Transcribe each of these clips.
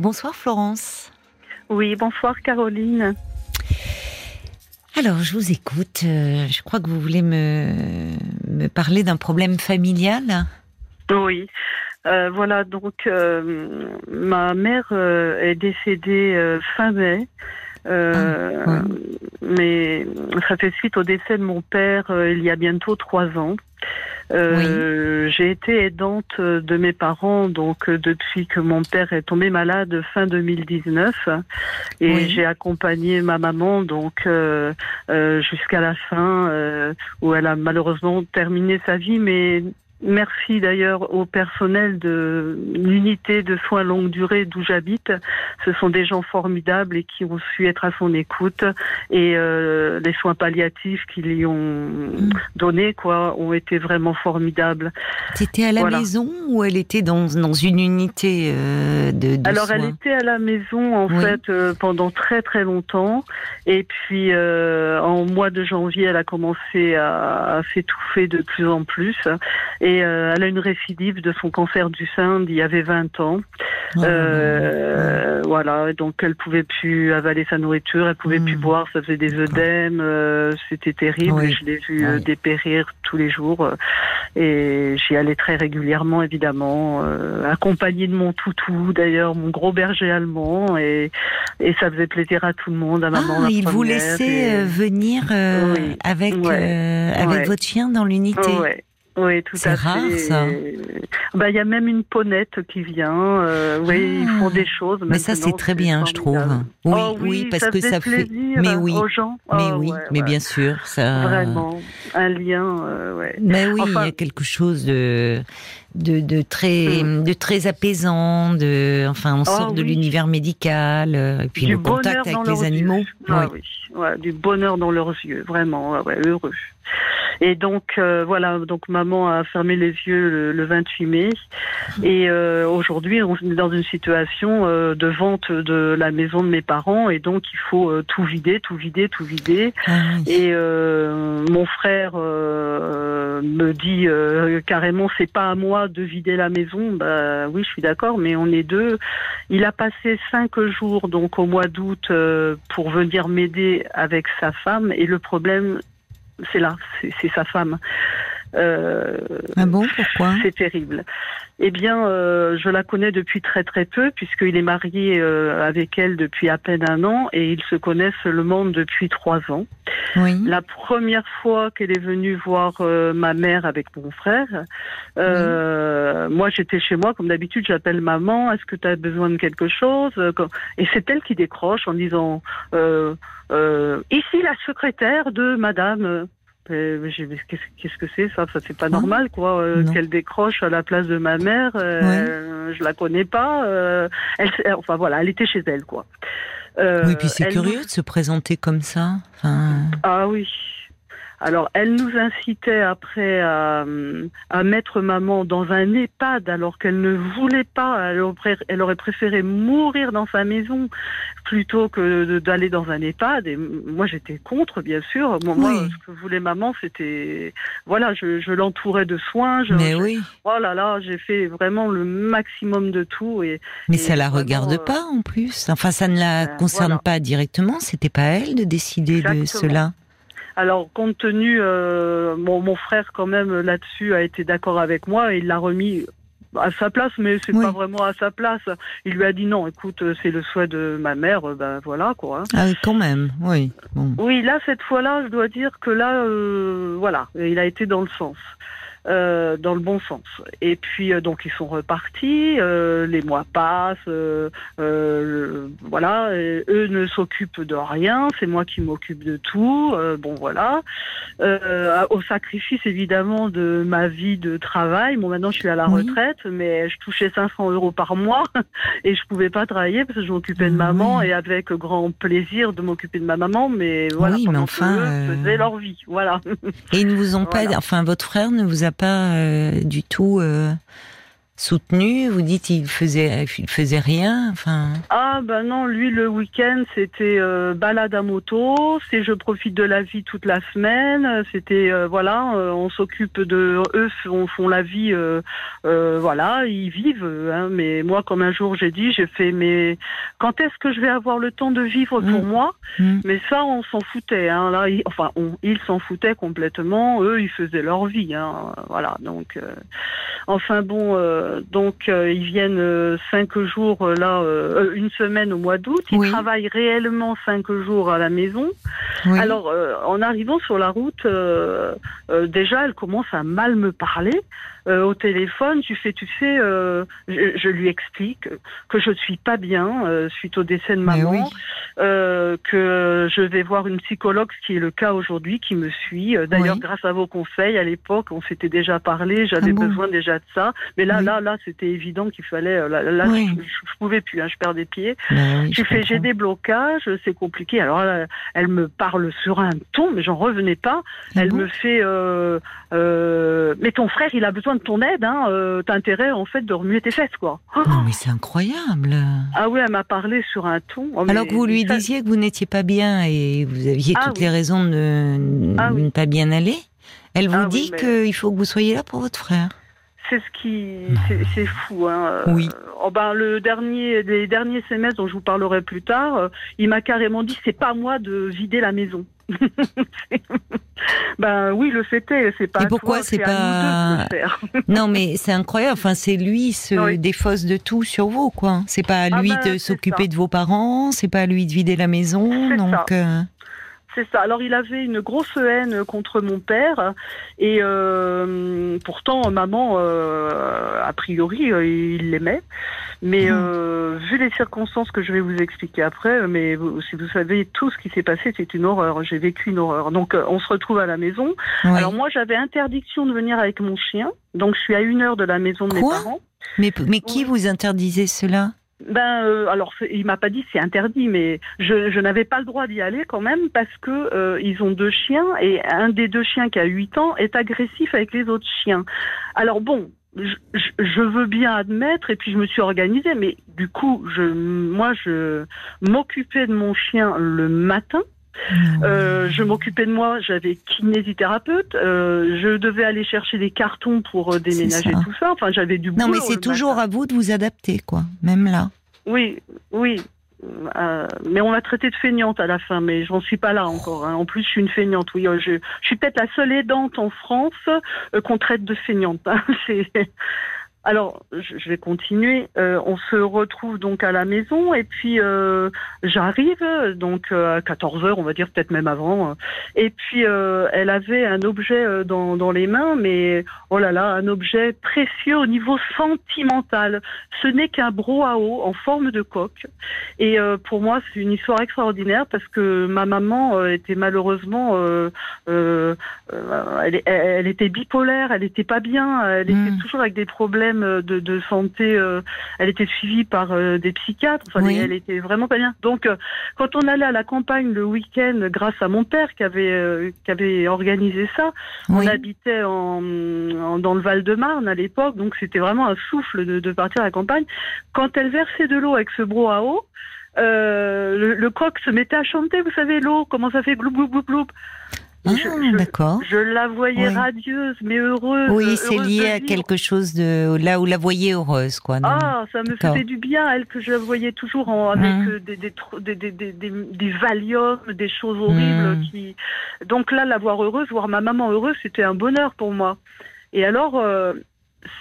Bonsoir Florence. Oui, bonsoir Caroline. Alors, je vous écoute. Euh, je crois que vous voulez me, me parler d'un problème familial. Oui. Euh, voilà, donc euh, ma mère est décédée fin mai. Ah, mais ça fait suite au décès de mon père il y a bientôt trois ans. Euh, j'ai été aidante de mes parents donc euh, depuis que mon père est tombé malade fin 2019 et j'ai accompagné ma maman donc euh, jusqu'à la fin où elle a malheureusement terminé sa vie mais Merci d'ailleurs au personnel de l'unité de soins longue durée d'où j'habite. Ce sont des gens formidables et qui ont su être à son écoute et euh, les soins palliatifs qu'ils lui ont mm. donnés quoi ont été vraiment formidables. C'était à la maison ou elle était dans, dans une unité euh, de, de, Alors elle était à la maison en fait euh, pendant très très longtemps et puis euh, en mois de janvier elle a commencé à, à s'étouffer de plus en plus et et euh, elle a une récidive de son cancer du sein d'il y avait 20 ans. Oh, euh, voilà, donc elle pouvait plus avaler sa nourriture, elle pouvait plus hmm. boire, ça faisait des œdèmes, euh, c'était terrible. Je l'ai vu dépérir tous les jours et j'y allais très régulièrement, évidemment, accompagnée de mon toutou, d'ailleurs, mon gros berger allemand, et, et ça faisait plaisir à tout le monde, à maman. Ah, il vous laissait venir avec avec votre chien dans l'unité. Oui, tout à rare, ça. Bah, il y a même une ponette qui vient. Euh, oui, ils font ah. des choses. Mais ça, c'est très bien, je trouve. Oui, oh oui, parce que ça fait. Mais oui, aux gens. mais oh, oui, mais bien sûr, ça. Vraiment, un lien. Euh, ouais. Mais oui, il y a quelque chose de. De, de très de très apaisant de enfin on oh, sort de l'univers médical euh, et puis le contact avec les animaux. Ah, oui. Ouais, du bonheur dans leurs yeux vraiment ouais, heureux. Et donc euh, voilà, donc maman a fermé les yeux le, 28 mai. Et euh, aujourd'hui, on est dans une situation euh, de vente de la maison de mes parents, et donc il faut tout vider, tout vider, tout vider. Ah et mon frère me dit carrément, c'est pas à moi de vider la maison. Bah oui, je suis d'accord, mais on est deux. Il a passé cinq jours donc au mois d'août pour venir m'aider avec sa femme, et le problème c'est là, c'est sa femme. Euh, ah bon Pourquoi? C'est terrible. Eh bien, euh, je la connais depuis très très peu, puisqu'il est marié euh, avec elle depuis à peine un an et ils se connaissent seulement depuis trois ans. Oui. La première fois qu'elle est venue voir ma mère avec mon frère, moi j'étais chez moi, comme d'habitude, j'appelle maman, est-ce que tu as besoin de quelque chose? Et c'est elle qui décroche en disant Ici la secrétaire de madame. Qu'est-ce que c'est ça? Ça c'est pas normal quoi. Euh, qu'elle décroche à la place de ma mère. Euh, Je la connais pas. Euh, elle, enfin voilà, elle était chez elle quoi. Euh, oui, puis c'est curieux de se présenter comme ça. Enfin... Ah oui. Alors, elle nous incitait après à, mettre maman dans un EHPAD alors qu'elle ne voulait pas. Elle aurait, préféré mourir dans sa maison plutôt que d'aller dans un EHPAD. Et moi, j'étais contre, bien sûr. Moi, ce que voulait maman, c'était voilà, je, l'entourais de soins. Mais oui. Oh là là, j'ai fait vraiment le maximum de tout. Et, Mais ça la regarde euh, pas en plus. Enfin, ça ne la ben, concerne pas directement. C'était pas elle de décider de cela. Alors, compte tenu, euh, mon, frère quand même là-dessus a été d'accord avec moi et il l'a remis à sa place, mais c'est pas vraiment à sa place. Il lui a dit non, écoute, c'est le souhait de ma mère, ben voilà quoi. Ah, quand même, oui. Oui, là cette fois-là, je dois dire que là, euh, voilà, il a été dans le sens. Euh, dans le bon sens. Et puis euh, donc ils sont repartis, euh, les mois passent, voilà, eux ne s'occupent de rien, c'est moi qui m'occupe de tout. bon voilà, au sacrifice évidemment de ma vie de travail. Bon maintenant je suis à la retraite, mais je touchais 500 euros par mois et je pouvais pas travailler parce que je m'occupais de maman et avec grand plaisir de m'occuper de ma maman, mais voilà, oui, mais enfin, eux faisaient leur vie, voilà. Et ils ne vous ont pas, enfin votre frère ne vous a pas euh, du tout euh, soutenu Vous dites il faisait, il faisait rien enfin... Ah ben non, lui le week-end c'était euh, balade à moto, c'est je profite de la vie toute la semaine, c'était euh, voilà, euh, on s'occupe de eux, on font la vie, voilà, ils vivent. Hein, mais moi comme un jour j'ai dit, j'ai fait mais quand est-ce que je vais avoir le temps de vivre pour mm. moi? Mm. Mais ça on s'en foutait. Hein, là, enfin on, ils s'en foutaient complètement. Eux ils faisaient leur vie. Hein, voilà donc enfin bon donc euh, ils viennent euh, cinq jours euh, là, une semaine au mois d'août. Ils travaillent réellement cinq jours à la maison. Alors en arrivant sur la route, déjà elle commence à mal me parler. Euh, au téléphone, tu fais, tu sais, euh, je, lui explique que je suis pas bien euh, suite au décès de maman, que je vais voir une psychologue, ce qui est le cas aujourd'hui, qui me suit. D'ailleurs, grâce à vos conseils, à l'époque, on s'était déjà parlé, j'avais ah besoin déjà de ça. Mais là, là, là, c'était évident qu'il fallait. Là, là je, je, pouvais plus, hein, je perds des pieds. Ben tu fais, j'ai des blocages, c'est compliqué. Alors, elle, elle, me parle sur un ton, mais j'en revenais pas. Ah elle me fait, mais ton frère, il a besoin de ton aide, hein, euh, t'as intérêt en fait de remuer tes fesses, quoi. Non, mais c'est incroyable. Ah oui, elle m'a parlé sur un ton. Oh, Alors que vous lui disiez que vous n'étiez pas bien et vous aviez ah toutes les raisons de, ah ne pas bien aller. Elle vous dit qu'il faut que vous soyez là pour votre frère. C'est ce qui, c'est fou. Hein. Oui. Oh ben, le dernier, les derniers semestres dont je vous parlerai plus tard, euh, il m'a carrément dit c'est pas moi de vider la maison. ben oui, le fait est, c'est pas. Et pourquoi c'est pas Non, mais c'est incroyable. Enfin, c'est lui se défausse de tout sur vous, quoi. C'est pas à ah lui ben, de s'occuper de vos parents, c'est pas à lui de vider la maison, donc. Euh, c'est ça. Alors il avait une grosse haine contre mon père et euh, pourtant maman, euh, a priori, euh, il l'aimait. Mais mmh. vu les circonstances que je vais vous expliquer après, mais si vous savez tout ce qui s'est passé, c'est une horreur. J'ai vécu une horreur. Donc on se retrouve à la maison. Alors moi j'avais interdiction de venir avec mon chien, donc je suis à une heure de la maison de mes parents. Mais, mais qui vous interdisait cela? Ben euh, alors il m'a pas dit c'est interdit, mais je, n'avais pas le droit d'y aller quand même parce que euh, ils ont deux chiens et un des deux chiens qui a 8 ans est agressif avec les autres chiens. Alors bon, je, je, veux bien admettre, et puis je me suis organisée, mais du coup, je, moi, je m'occupais de mon chien le matin. Euh, je m'occupais de moi, j'avais kinésithérapeute, euh, je devais aller chercher des cartons pour euh, déménager tout ça. Enfin, j'avais du boulot. Non, mais c'est toujours à vous de vous adapter, quoi, même là. Oui, oui. Mais on m'a traité de feignante à la fin, mais j'en suis pas là encore. Hein. En plus, je suis une feignante. Oui, je, je suis peut-être la seule aidante en France qu'on traite de feignante. Hein. Alors, je vais continuer. Euh, on se retrouve donc à la maison et puis euh, j'arrive donc euh, à 14 heures, on va dire peut-être même avant. Et puis elle avait un objet dans, dans les mains, mais oh là là, un objet précieux au niveau sentimental. Ce n'est qu'un brouhaha en forme de coque. Et pour moi, c'est une histoire extraordinaire parce que ma maman était malheureusement, elle, elle, était bipolaire, elle était pas bien, elle était hmm. toujours avec des problèmes de, santé. Euh, elle était suivie par euh, des psychiatres. Enfin, elle était vraiment pas bien. Donc, euh, quand on allait à la campagne le week-end, grâce à mon père qui avait qui avait organisé ça, on habitait en, dans le Val-de-Marne à l'époque, donc c'était vraiment un souffle de, partir à la campagne. Quand elle versait de l'eau avec ce brouhaha, euh, le, coq se mettait à chanter, vous savez, l'eau, comment ça fait gloup, gloup, gloup, gloup. Ah, d'accord. Je la voyais radieuse, mais heureuse. Oui, c'est lié à quelque chose de là où la voyez heureuse, quoi. Ah, ça me faisait du bien, elle que je la voyais toujours en, avec mmh. des, des, des, des, des, des Valium, des choses horribles. Mmh. Qui... Donc là, la voir heureuse, voir ma maman heureuse, c'était un bonheur pour moi. Et alors, euh,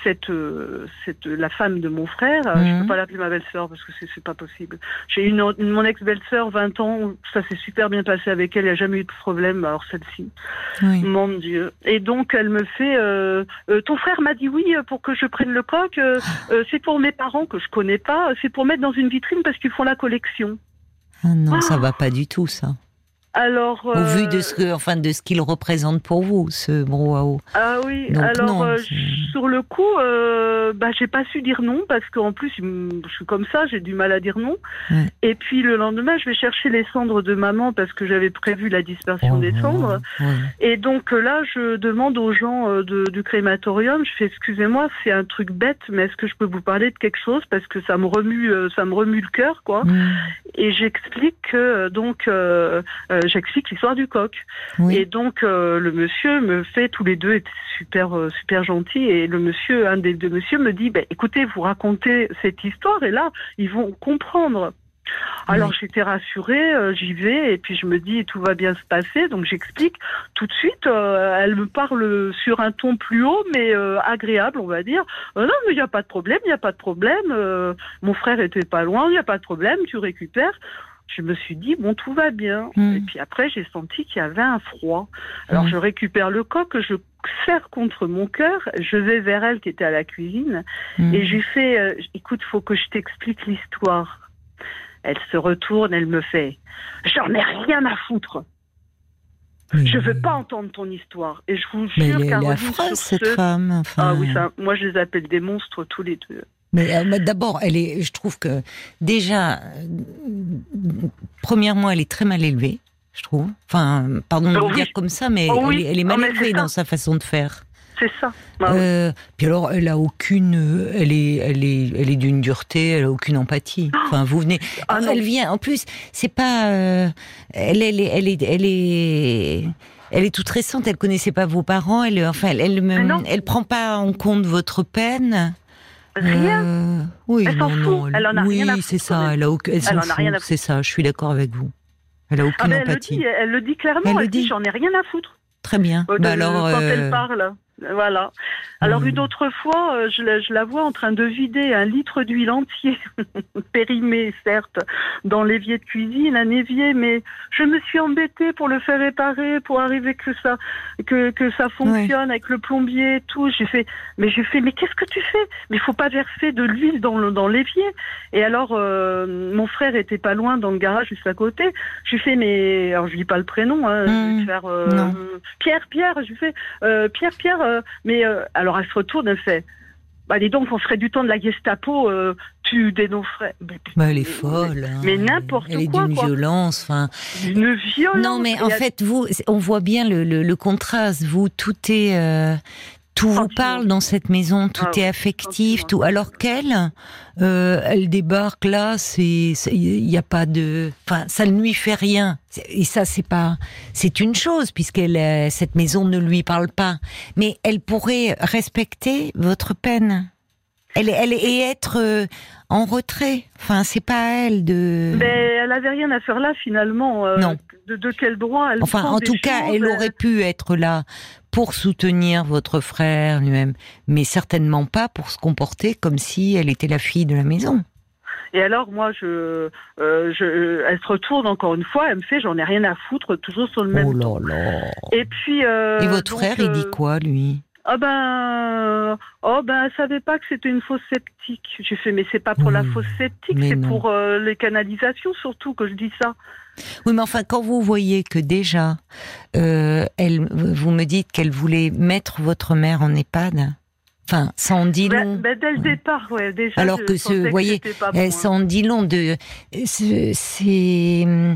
cette, euh, cette, la femme de mon frère, je ne peux mhm. pas l'appeler ma belle-sœur parce que c'est pas possible. J'ai une, mon ex-belle-sœur, 20 ans, ça s'est super bien passé avec elle, il n'y a jamais eu de problème, alors celle-ci. Mon Dieu. Et donc, elle me fait, euh, euh, ton frère m'a dit oui pour que je prenne le coq, c'est pour mes parents que je connais pas, c'est pour mettre dans une vitrine parce qu'ils font la collection. Ah non, ça ça va pas du tout, ça. Alors, au vu de ce que, enfin, de ce qu'il représente pour vous, ce brouhaha. Ah oui. alors, sur le coup, euh, bah, j'ai pas su dire non parce qu'en plus, je suis comme ça, j'ai du mal à dire non. Et puis le lendemain, je vais chercher les cendres de maman parce que j'avais prévu la dispersion oh, des cendres. Et donc là, je demande aux gens euh, du crématorium, je fais excusez-moi, c'est un truc bête, mais est-ce que je peux vous parler de quelque chose? Parce que ça me remue, euh, ça me remue le cœur, quoi. Et j'explique que donc j'explique l'histoire du coq. Et donc le monsieur me fait tous les deux étaient super super gentils et le monsieur un des deux monsieur me dit, bah, écoutez, vous racontez cette histoire et là, ils vont comprendre. Alors j'étais rassurée, euh, j'y vais et puis je me dis tout va bien se passer, donc j'explique tout de suite. Euh, elle me parle sur un ton plus haut mais euh, agréable, on va dire. non mais il n'y a pas de problème, il n'y a pas de problème. mon frère était pas loin, il n'y a pas de problème, tu récupères je me suis dit, bon, tout va bien. Hmm. Et puis après, j'ai senti qu'il y avait un froid. Alors, hmm. je récupère le coq, je serre contre mon cœur, je vais vers elle qui était à la cuisine, hmm. et je lui fais, euh, écoute, faut que je t'explique l'histoire. Elle se retourne, elle me fait, j'en ai rien à foutre. Je veux pas entendre ton histoire. Et je vous jure, Caroline, cette femme. Ah oui, ça, moi je les appelle des monstres tous les deux. Euh, mais, d'abord, elle est, je trouve que déjà, euh, premièrement, elle est très mal élevée, je trouve. Enfin, pardon de le dire comme ça, mais oh elle, est mal élevée dans sa façon de faire. C'est ça. Bah euh, puis alors, elle a aucune, elle est, elle est, elle est d'une dureté, elle a aucune empathie. Oh enfin, vous venez, ah elle vient. En plus, c'est pas, elle, elle, est, elle est, elle est. Elle est toute récente, elle connaissait pas vos parents, elle, enfin, elle, elle, elle prend pas en compte votre peine. Rien. Euh, oui, elle s'en fout. Elle en a oui, rien à c'est ça. Elle, a aucun, elle, s'en fout. C'est ça. Je suis d'accord avec vous. Elle a ah, aucune empathie. Elle le dit, clairement. Elle, le dit. J'en ai rien à foutre. Très bien. bah alors, quand elle euh, parle. Voilà. Alors une autre fois, euh, je la, je la, vois en train de vider un litre d'huile entier, périmé certes, dans l'évier de cuisine, un évier, mais je me suis embêtée pour le faire réparer, pour arriver que ça, que, que ça fonctionne avec le plombier et tout. J'ai fait, mais j'ai fait, mais qu'est-ce que tu fais? Mais il faut pas verser de l'huile dans le, dans l'évier. Et alors, euh, mon frère était pas loin dans le garage juste à côté. J'ai fait, mais alors je dis pas le prénom, hein, je vais mmh. faire euh, Pierre, Pierre. Je fais Pierre, Pierre euh, mais euh, alors elle se retourne, elle fait. Bah dis donc, on ferait du temps de la Gestapo, euh, tu dénoncerais. Mais, elle est folle. Hein. Mais n'importe quoi. Elle est d'une violence, enfin. Une violence. Non, mais en fait, vous, on voit bien le, le, contraste. Vous, tout est, tout vous parle dans cette maison, tout ah est affectif, tout. Alors qu'elle, euh, elle débarque là, c'est, il n'y a pas de, enfin, ça ne lui fait rien. Et ça, c'est pas, c'est une chose puisqu'elle, cette maison ne lui parle pas. Mais elle pourrait respecter votre peine. Elle, elle et être euh, en retrait. Enfin, c'est pas à elle de. Mais elle avait rien à faire là finalement. Euh, non. De, de, quel droit elle Enfin, en tout cas, elle aurait pu être là pour soutenir votre frère lui-même, mais certainement pas pour se comporter comme si elle était la fille de la maison. Et alors, moi, je, euh, je, elle se retourne encore une fois, elle me fait, j'en ai rien à foutre, toujours sur le même. Oh là là. Et puis. Euh, Et votre frère, il dit quoi, lui? Ah ben, oh ben, elle savait pas que c'était une fosse sceptique. J'ai fait, mais c'est pas pour la fosse sceptique, c'est pour euh, les canalisations surtout que je dis ça. Oui, mais enfin, quand vous voyez que déjà, euh, elle, vous me dites qu'elle voulait mettre votre mère en EHPAD. Enfin, ça en dit ben, long. Ben, dès le départ, ouais, déjà. Alors que ce, vous voyez, ça en dit long de, c'est, euh,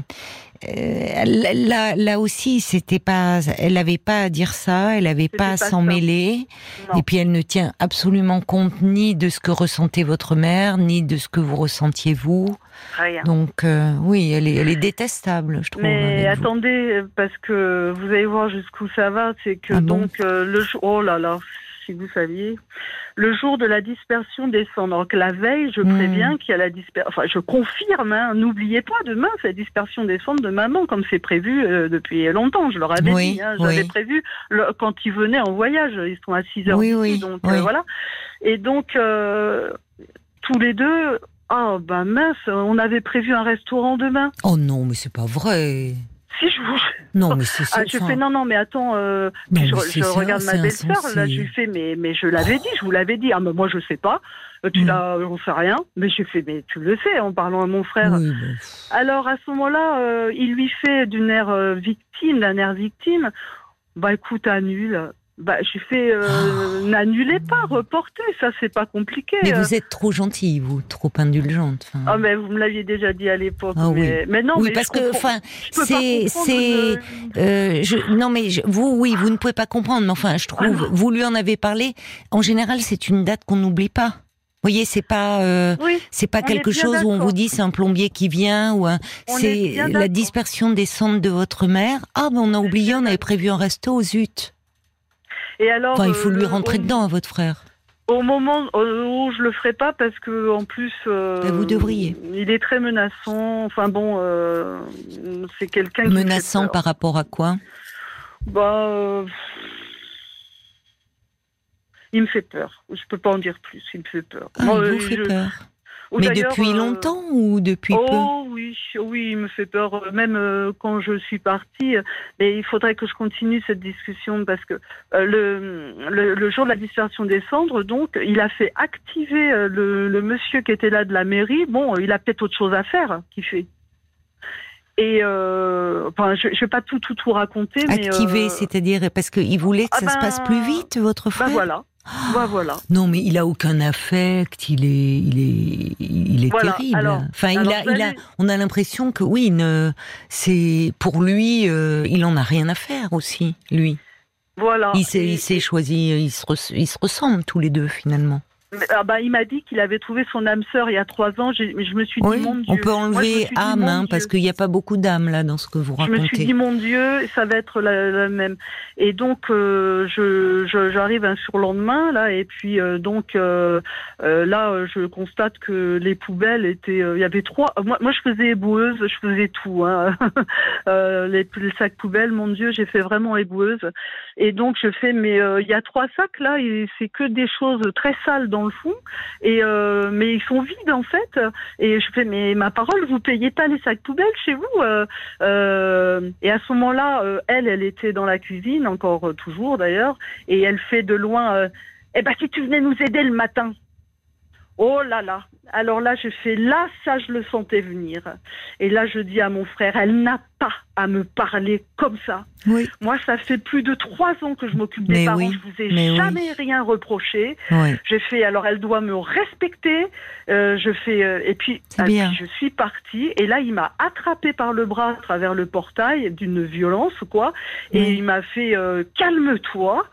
là, là aussi, c'était pas, elle n'avait pas à dire ça, elle n'avait pas à s'en mêler, et puis elle ne tient absolument compte ni de ce que ressentait votre mère, ni de ce que vous ressentiez vous. Rien. Donc euh, oui, elle est, elle est détestable, je trouve. Mais attendez, parce que vous allez voir jusqu'où ça va, c'est que ah donc euh, le oh là là, si vous saviez, le jour de la dispersion des cendres. Donc la veille, je hmm. préviens qu'il y a la dispersion. Enfin, je confirme. Hein, n'oubliez pas demain c'est la dispersion des cendres de maman, comme c'est prévu euh, depuis longtemps. Je leur avais dit. Hein, J'avais prévu quand ils venaient en voyage. Ils sont à 6 heures oui, donc euh, voilà. Et donc euh, tous les deux. Oh ben mince, on avait prévu un restaurant demain. Oh non, mais c'est pas vrai. Si je vous. Non, mais c'est ça. Ah, je fais non, non, mais attends. Euh, je, regarde ma belle-sœur. Là, je lui fais, mais, mais je l'avais dit, je vous l'avais dit. Ah, mais moi, je sais pas. Euh, tu l'as, on sait rien. Mais j'ai fait, mais tu le sais, en parlant à mon frère. Alors à ce moment-là, il lui fait d'une air victime, d'un air victime. Bah écoute, annule. Bah, j'ai fait euh, oh. n'annulez pas, reportez, ça c'est pas compliqué. Mais vous êtes trop gentille, vous, trop indulgente. Ah mais vous me l'aviez déjà dit à l'époque. Ah, mais, oui. non, oui, parce que enfin, c'est c'est euh, non mais vous oui, vous ne pouvez pas comprendre, mais enfin, je trouve, vous lui en avez parlé. En général, c'est une date qu'on n'oublie pas. Vous voyez, c'est pas euh, c'est pas quelque chose où on vous dit c'est un plombier qui vient ou c'est la dispersion des cendres de votre mère. Ah ben on a oublié, on avait prévu un resto, zut. Et alors, il faut lui euh, rentrer dedans à votre frère. Au moment où je le ferai pas parce que en plus euh, ben, vous devriez. Il est très menaçant. Enfin bon, euh, c'est quelqu'un menaçant par rapport à quoi? Bah, il me fait peur. Je peux pas en dire plus. Il me fait peur. Ah, il vous fait peur. Mais depuis euh, longtemps ou depuis oh, peu? Oh oui, oui, il me fait peur. Euh, même euh, quand je suis partie, mais il faudrait que je continue cette discussion parce que le, le, jour de la dispersion des cendres, donc, il a fait activer le, le monsieur qui était là de la mairie. Bon, il a peut-être autre chose à faire qui fait. Et enfin, je, ne vais pas tout tout tout raconter. Activer, c'est-à-dire parce qu'il voulait que ah ça se passe plus ben, vite, votre ben frère? voilà. Bah, voilà. Non, mais il a aucun affect, il est, il est, il est terrible. enfin, il a, il a, on a l'impression que oui, c'est pour lui, euh, il en a rien à faire aussi, lui. Voilà. Il s'est, choisi, il se, ils se ressemblent tous les deux finalement. Ah bah, il m'a dit qu'il avait trouvé son âme sœur il y a trois ans. Je, je me suis dit, mon Dieu. On peut enlever âme, hein, parce qu'il n'y a pas beaucoup d'âme là dans ce que vous racontez. Je me suis dit, mon Dieu, ça va être la, même. Et donc, euh, je, j'arrive un surlendemain là, et puis euh, donc euh, là, je constate que les poubelles étaient. Il y avait trois. Moi, moi, je faisais éboueuse, je faisais tout. Hein. les, les, sacs poubelles, mon Dieu, j'ai fait vraiment éboueuse. Et donc, je fais, mais il y a trois sacs là, et c'est que des choses très sales dans le fond, et euh, mais ils sont vides en fait. Et je fais mais ma parole, vous payez pas les sacs poubelles chez vous euh, euh, Et à ce moment-là, elle, elle était dans la cuisine encore toujours d'ailleurs, et elle fait de loin. eh ben si tu venais nous aider le matin. Oh là là. Alors là, je fais là, ça, je le sentais venir. Et là, je dis à mon frère, elle n'a pas à me parler comme ça. Oui. Moi, ça fait plus de trois ans que je m'occupe des parents. je vous ai jamais rien reproché. J'ai fait, alors elle doit me respecter. Euh, je fais, euh, et puis, je suis partie. Et là, il m'a attrapé par le bras à travers le portail d'une violence, quoi. Et il m'a fait, euh, calme-toi.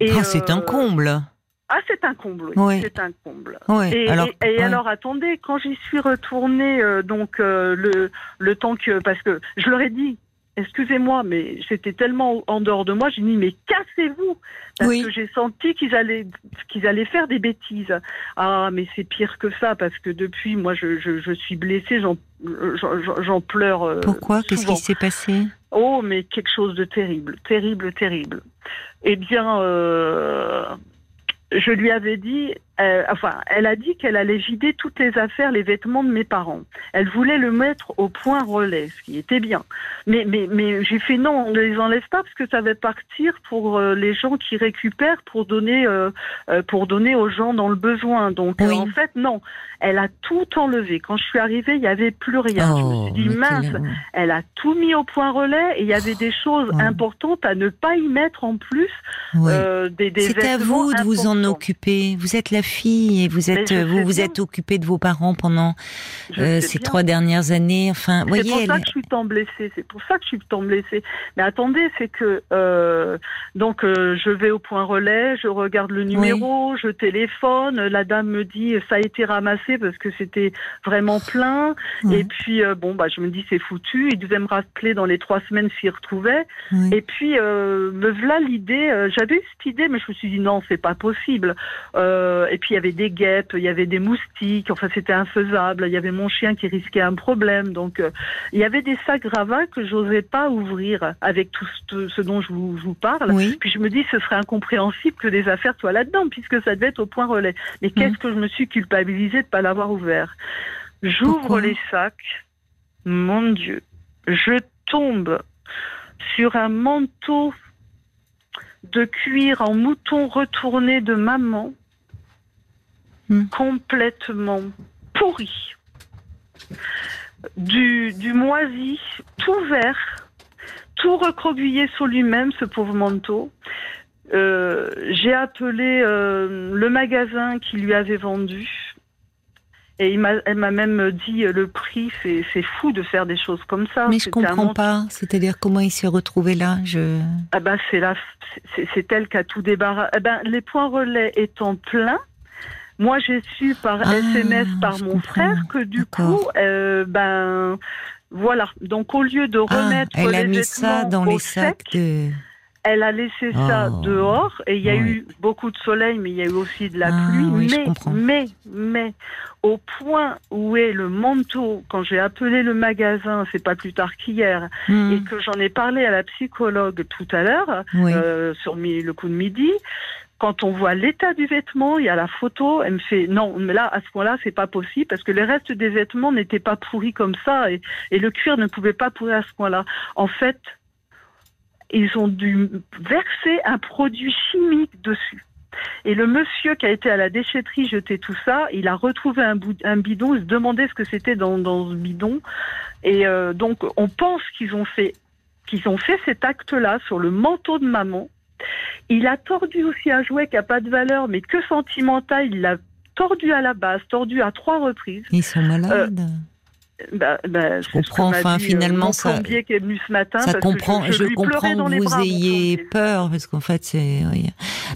Et ah, c'est un comble. Ah, c'est un comble, oui. C'est un comble. et, alors, et, alors, attendez, quand j'y suis retournée, euh, donc euh, le, le temps que. Parce que je leur ai dit, excusez-moi, mais c'était tellement en dehors de moi, j'ai dit, mais cassez-vous Parce que j'ai senti qu'ils allaient, qu'ils allaient faire des bêtises. Ah, mais c'est pire que ça, parce que depuis, moi, je, je, je suis blessée, j'en, j'en pleure. Euh, Pourquoi? Qu'est-ce qui s'est passé? Oh, mais quelque chose de terrible, terrible, terrible. Eh bien. Euh, je lui avais dit, euh, enfin, elle a dit qu'elle allait vider toutes les affaires, les vêtements de mes parents. Elle voulait le mettre au point relais, ce qui était bien. Mais, mais, mais j'ai fait non, on ne les enlève pas parce que ça va partir pour euh, les gens qui récupèrent pour donner, euh, pour donner aux gens dans le besoin. Donc, en fait, non. Elle a tout enlevé. Quand je suis arrivée, il n'y avait plus rien. je me suis oh, dit, mince, elle a tout mis au point relais et il y avait des choses importantes à ne pas y mettre en plus. des, des C'est à vous de vous en occuper. Vous êtes la fille et vous êtes vous vous êtes occupé de vos parents pendant euh, ces trois dernières années. Enfin, c'est pour ça que je suis tant blessée. C'est pour ça que je suis tant blessée. Mais attendez, c'est que euh, donc euh, je vais au point relais, je regarde le numéro, je téléphone. La dame me dit ça a été ramassé parce que c'était vraiment plein. Et puis bon bah je me dis c'est foutu. Il devait me rappeler dans les trois semaines s'il retrouvait. Et puis me voilà l'idée. J'avais eu cette idée, mais je me suis dit non, c'est pas possible et puis il y avait des guêpes, il y avait des moustiques, enfin c'était infaisable. Il y avait mon chien qui risquait un problème. Donc euh, il y avait des sacs gravats que j'osais pas ouvrir avec tout ce, dont je vous, parle. Puis je me dis ce serait incompréhensible que des affaires soient là-dedans puisque ça devait être au point relais. Mais qu'est-ce mmh. que je me suis culpabilisée de pas l'avoir ouvert? J'ouvre les sacs, mon Dieu, je tombe sur un manteau de cuir en mouton retourné de maman hmm. complètement pourri, du, du moisi, tout vert, tout recroquevillé sur lui-même, ce pauvre manteau. Euh, j'ai appelé euh, le magasin qui lui avait vendu. Et il elle m'a même dit euh, le prix, c'est fou de faire des choses comme ça. Mais je comprends pas. C'est-à-dire comment il s'est retrouvé là? Je... Ah ben c'est là, c'est elle qui a tout débarrassé. Eh ben les points relais étant pleins, moi j'ai su par SMS ah, par mon frère que du coup, ben voilà. Donc au lieu de ah, remettre a mis ça dans les sacs de elle a laissé ça oh. dehors et il y a eu beaucoup de soleil, mais il y a eu aussi de la ah pluie. mais, mais, mais, au point où est le manteau, quand j'ai appelé le magasin, c'est pas plus tard qu'hier, hmm. et que j'en ai parlé à la psychologue tout à l'heure, euh, sur le coup de midi, quand on voit l'état du vêtement, il y a la photo, elle me fait non, mais là à ce point-là, c'est pas possible parce que les restes des vêtements n'étaient pas pourris comme ça et, le cuir ne pouvait pas pourrir à ce point-là. En fait, ils ont dû verser un produit chimique dessus. Et le monsieur qui a été à la déchetterie jeter tout ça, il a retrouvé un, bidon, il se demandait ce que c'était dans, ce bidon. Et euh, donc on pense qu'ils ont fait qu'ils ont fait cet acte-là sur le manteau de maman. Il a tordu aussi un jouet qui n'a pas de valeur, mais que sentimental. Il l'a tordu à la base, tordu à trois reprises. Ils sont malades. Euh, bah, bah, je comprends. Enfin, euh, finalement, ça. Qui est venu ce matin ça comprend. je, comprends que vous ayez peur parce qu'en fait, c'est.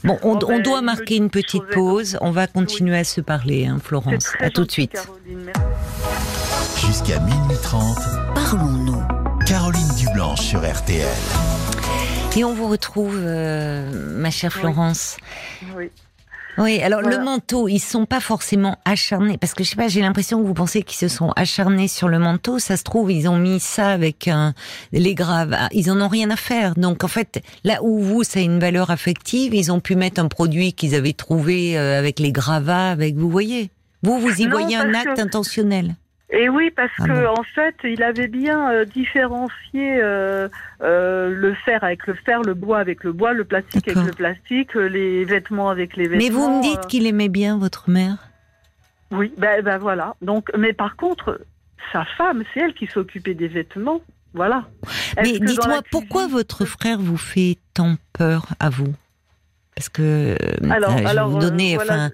Bon, on, oh, ben, doit marquer une petite pause. On va continuer à se parler, hein, Florence. À tout de suite. Jusqu'à minuit 30, parlons-nous. Caroline Dublanche sur RTL. Et on vous retrouve, euh, ma chère Florence. Oui. Oui, alors le manteau, ils sont pas forcément acharnés parce que je sais pas, j'ai l'impression que vous pensez qu'ils se sont acharnés sur le manteau. Ça se trouve, ils ont mis ça avec un, les graves. Ah, ils en ont rien à faire. Donc en fait, là où vous, ça a une valeur affective, ils ont pu mettre un produit qu'ils avaient trouvé euh, avec les gravats, avec vous voyez. Vous, vous y voyez un acte intentionnel. Et oui, parce ah que en fait, il avait bien euh, différencié euh, euh, le fer avec le fer, le bois avec le bois, le plastique avec le plastique, les vêtements avec les vêtements. Mais vous me dites qu'il aimait bien votre mère. Oui, ben, ben voilà. Donc, mais par contre, sa femme, c'est elle qui s'occupait des vêtements. Voilà. Mais dites-moi, pourquoi votre frère vous fait tant peur à vous? Parce que euh, alors, je vais vous euh, enfin,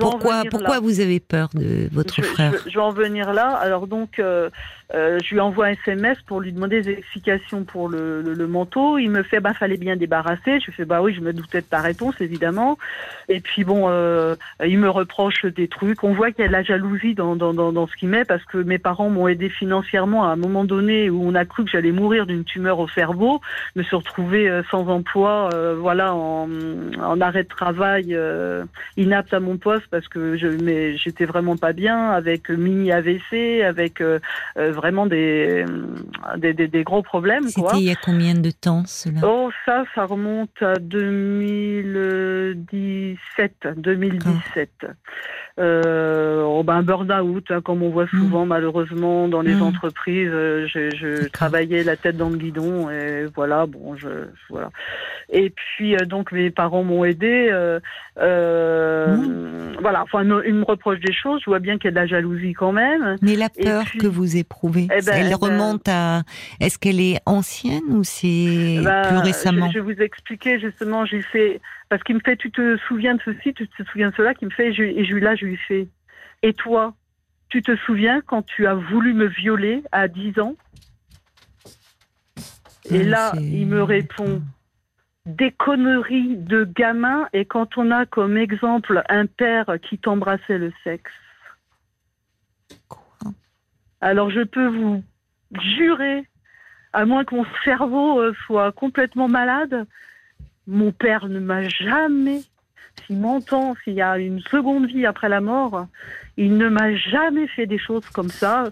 pourquoi, pourquoi vous avez peur de votre frère? je, vais en venir là. Alors donc, euh, je lui envoie un SMS pour lui demander des explications pour le, le, manteau. Il me fait, bah, fallait bien débarrasser. Je fais, bah oui, je me doutais de ta réponse, évidemment. Et puis bon, il me reproche des trucs. On voit qu'il y a de la jalousie dans, dans, dans, dans ce qu'il met parce que mes parents m'ont aidé financièrement à un moment donné où on a cru que j'allais mourir d'une tumeur au cerveau. Je me suis retrouvée sans emploi, voilà, en en arrêt de travail euh, inapte à mon poste parce que je mais j'étais vraiment pas bien avec mini AVC avec euh, euh, vraiment des des, des, gros problèmes C'était il y a combien de temps cela? Oh ça ça remonte à 2017 2017. Euh, oh ben burn-out, hein, comme on voit souvent hmm. malheureusement dans les hmm. entreprises. je, je travaillais la tête dans le guidon et voilà, bon, je voilà. Et puis donc mes parents m'ont aidé. Euh, euh, mmh. Voilà, enfin, il me reproche des choses. Je vois bien qu'il y a de la jalousie quand même. Mais la peur que vous éprouvez, eh ben, elle eh ben, remonte à. Est-ce qu'elle est ancienne ou c'est eh ben, plus récemment je, vais vous expliquer justement. J'ai fait parce qu'il me fait. Tu te souviens de ceci, tu te souviens de cela, qui me fait. Et je, là, je lui fais. Et toi, tu te souviens quand tu as voulu me violer à 10 ans? Et là, il me répond des conneries de gamins et quand on a comme exemple un père qui t'embrassait le sexe. Alors je peux vous jurer, à moins que mon cerveau euh, soit complètement malade, mon père ne m'a jamais, s'il m'entend, s'il y a une seconde vie après la mort, il ne m'a jamais fait des choses comme ça.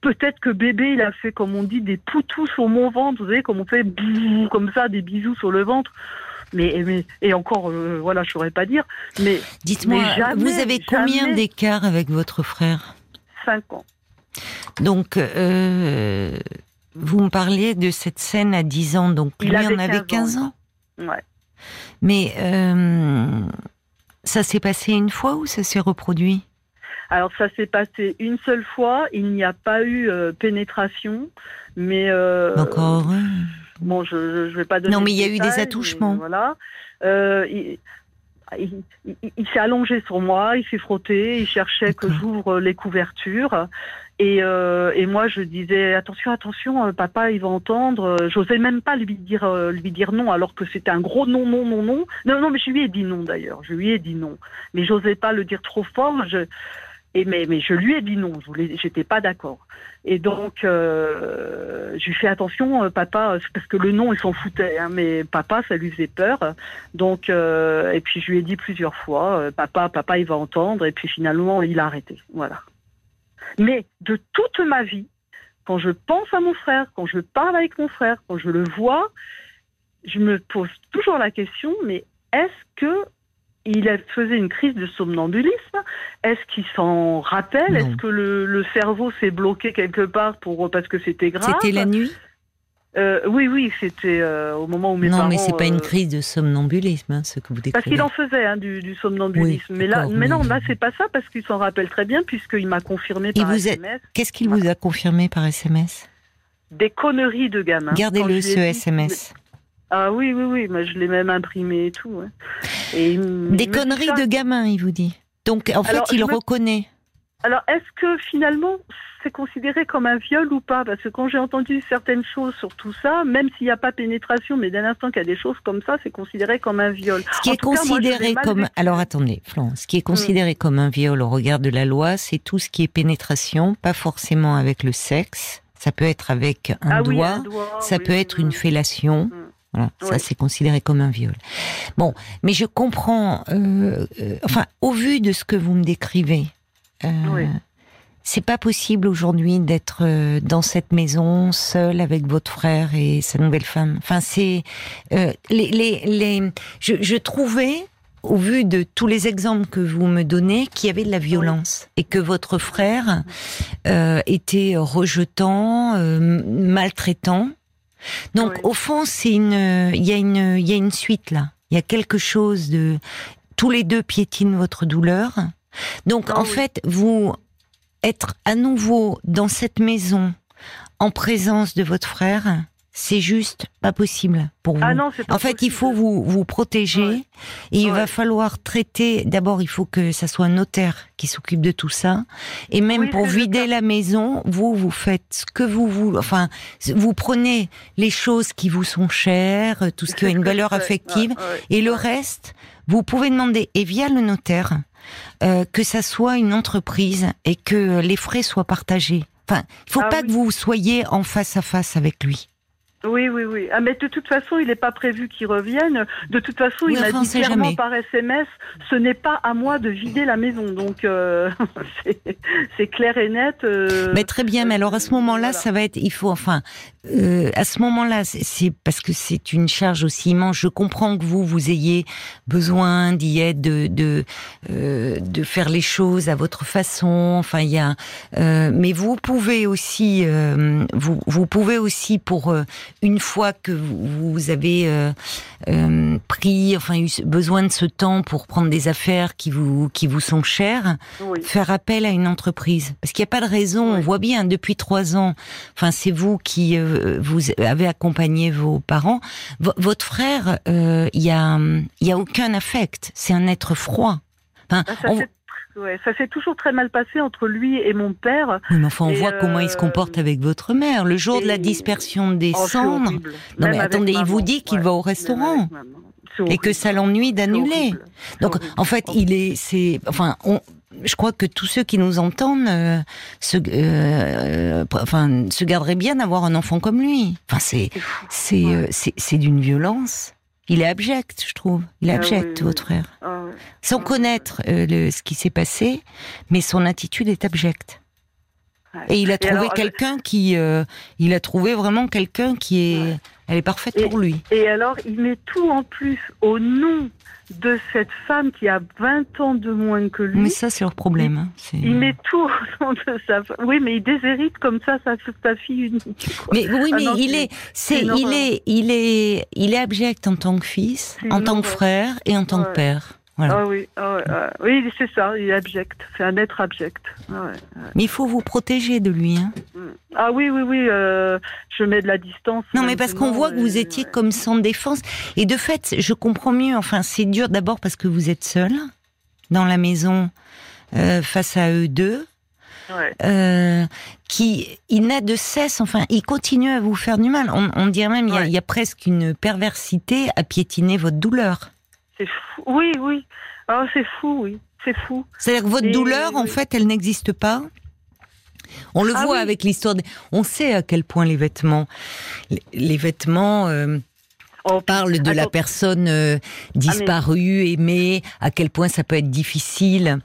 Peut-être que bébé, il a fait, comme on dit, des poutous sur mon ventre, vous savez, comme on fait comme ça, des bisous sur le ventre. Mais, mais et encore, euh, voilà, je saurais pas dire. Mais dites-moi, vous avez combien d'écart avec votre frère? Cinq ans. Donc, euh, vous me parliez de cette scène à 10 ans, donc lui en avait 15 ans. Ouais. Mais euh, Ça s'est passé une fois ou ça s'est reproduit? Alors ça s'est passé une seule fois. Il n'y a pas eu euh, pénétration, mais euh, Encore. bon, je ne vais pas donner. Non, mais il y a eu des attouchements. Voilà. Euh, il il, il- il s'est allongé sur moi, il s'est frotté, il cherchait que j'ouvre les couvertures. Et, euh, et moi, je disais attention, attention, euh, papa, il va entendre. Euh, J'osais même pas lui dire, lui dire non, alors que c'était un gros non, non, non, non. Non, non, mais je lui ai dit non d'ailleurs. Je lui ai dit non, mais j'osais pas le dire trop fort. Je, et mais, mais je lui ai dit non. Je j'étais pas d'accord. Et donc, euh, je lui fais attention, euh, papa, parce que le nom, il s'en foutait, hein, mais papa, ça lui faisait peur. Donc, euh, et puis je lui ai dit plusieurs fois, papa, papa, il va entendre. Et puis finalement, il a arrêté. Voilà. Mais de toute ma vie, quand je pense à mon frère, quand je parle avec mon frère, quand je le vois, je me pose toujours la question, mais est-ce que il a- faisait une crise de somnambulisme Est-ce qu'il s'en rappelle? Non. Est-ce que le, le cerveau s'est bloqué quelque part pour parce que c'était grave? C'était la nuit? Euh, Oui, oui, c'était euh, au moment où mes Non, parents. mais c'est pas une euh, crise de somnambulisme, hein, ce que vous décrivez. parce qu'il en faisait hein, du, du somnambulisme. Oui, mais là, mais non, là c'est pas ça parce qu'il s'en rappelle très bien puisqu'il m'a confirmé par vous a- SMS Qu'est-ce qu'il vous a confirmé par SMS des conneries de gamin. Gardez-le, ce dit- SMS. Ah oui, oui, oui, mais je l'ai même imprimé et tout. ouais. Et Des conneries ça. de gamin, il vous dit. Donc, en fait, il me- reconnaît. Alors, est-ce que finalement c'est considéré comme un viol ou pas? Parce que quand j'ai entendu certaines choses sur tout ça, même s'il n'y a pas pénétration, mais dès l'instant qu'il y a des choses comme ça, c'est considéré comme un viol. Ce qui En est cas, moi, considéré comme. vécu. Alors attendez, Florence. Ce qui est considéré comme un viol au regard de la loi, c'est tout ce qui est pénétration, pas forcément avec le sexe. Ça peut être avec un ah oui, doigt, un doigt, ça oui, peut oui, être une fellation. Mm. Voilà, ça c'est considéré comme un viol. Bon, mais je comprends. euh, euh, enfin, au vu de ce que vous me décrivez, euh, Oui. c'est pas possible aujourd'hui d'être euh, dans cette maison seul avec votre frère et sa nouvelle femme. Enfin, c'est euh, les, les, les. Je, je trouvais. Au vu de tous les exemples que vous me donnez, qu'il y avait de la violence et que votre frère euh, était rejetant, euh, maltraitant. Donc au fond, c'est une, il y a une, il y a une suite là. Il y a quelque chose de, tous les deux piétinent votre douleur. Donc Ah en oui. fait, vous être à nouveau dans cette maison en présence de votre frère, c'est juste pas possible pour vous. Ah non, pas En fait, il faut vous vous protéger Ouais. et il Ouais. va falloir traiter. D'abord, il faut que ça soit un notaire qui s'occupe de tout ça. Et même Oui, pour vider la maison, vous vous faites ce que vous voulez. Enfin, vous prenez les choses qui vous sont chères, tout ce qui a une valeur affective, ouais. et le reste, vous pouvez demander et via le notaire euh, que ça soit une entreprise et que les frais soient partagés. Enfin, il faut Ah pas oui. que vous soyez en face à face avec lui. Oui, oui, oui. Ah, mais de toute façon, il n'est pas prévu qu'il revienne. De toute façon, Oui, il m'a dit clairement jamais. par SMS, ce n'est pas à moi de vider la maison. Donc, euh, c'est- clair et net. euh, Mais très bien, mais alors à ce moment-là, voilà. ça va être, il faut, enfin, euh, à ce moment-là, c'est- c'est parce que c'est une charge aussi immense. Je comprends que vous, vous ayez besoin d'y être, de, de, euh, de faire les choses à votre façon. Enfin, il y a, euh, mais vous pouvez aussi, euh, vous, vous pouvez aussi pour euh, une fois que vous, avez euh, euh, pris, enfin, eu besoin de ce temps pour prendre des affaires qui vous, qui vous sont chères Oui. faire appel à une entreprise parce qu'il n'y a pas de raison. On voit bien depuis trois ans. Enfin, c'est vous qui euh, vous avez accompagné vos parents. V- votre frère, euh, il y a, il y a aucun affect. C'est un être froid. Enfin, Ah, on- ouais, ça s'est toujours très mal passé entre lui et mon père. Oui, mais enfin, on Et, voit comment il se comporte avec votre mère. Le jour de la dispersion des Oh, cendres. Non, Même mais attendez, il vous dit qu'il ouais. va au restaurant. et que ça l'ennuie d'annuler. Donc, en fait, il est, c'est, enfin, on, je crois que tous ceux qui nous entendent euh, se, euh, enfin, se garderaient bien d'avoir un enfant comme lui. Enfin, c'est, C'est Ouais. euh, c'est, d'une violence. Il est abject, je trouve. Il est Ah abject, oui, votre frère. Ah. Sans connaître euh, le, ce qui s'est passé, mais son attitude est abjecte. Ouais. Et il a trouvé euh, quelqu'un qui, euh, il a trouvé vraiment quelqu'un qui est, Ouais. elle est parfaite Et- pour lui. Et alors, il met tout en plus au nom de cette femme qui a 20 ans de moins que lui. Mais ça, c'est leur problème. hein. Il met tout au nom de sa femme. Oui, mais il déshérite comme ça sa, sa fille unique. quoi. Mais oui, Ah mais non, il est, c'est, il est, il est, il est abject en tant que fils, en tant que frère et en tant que Ouais. Ah oui, ah oui c'est ça, il est abject. C'est un être abject. Ah mais il faut vous protéger de lui. Hein. Mm. Ah oui, oui, oui. Euh, je mets de la distance. Non, mais parce qu'on voit que vous étiez comme sans défense. Et de fait, je comprends mieux. Enfin, c'est dur d'abord parce que vous êtes seul dans la maison euh, face à eux deux. Euh, qui il n'a de cesse, enfin, il continue à vous faire du mal. On, dirait même il y, a presque une perversité à piétiner votre douleur. C'est fou. Oui, oui. Oh, c'est fou, oui. C'est fou. C'est-à-dire que votre douleur, en fait, elle n'existe pas. On le ah voit avec l'histoire. On sait à quel point les vêtements, les, vêtements. Euh, on parle de la personne euh, ah, disparue, aimée, à quel point ça peut être difficile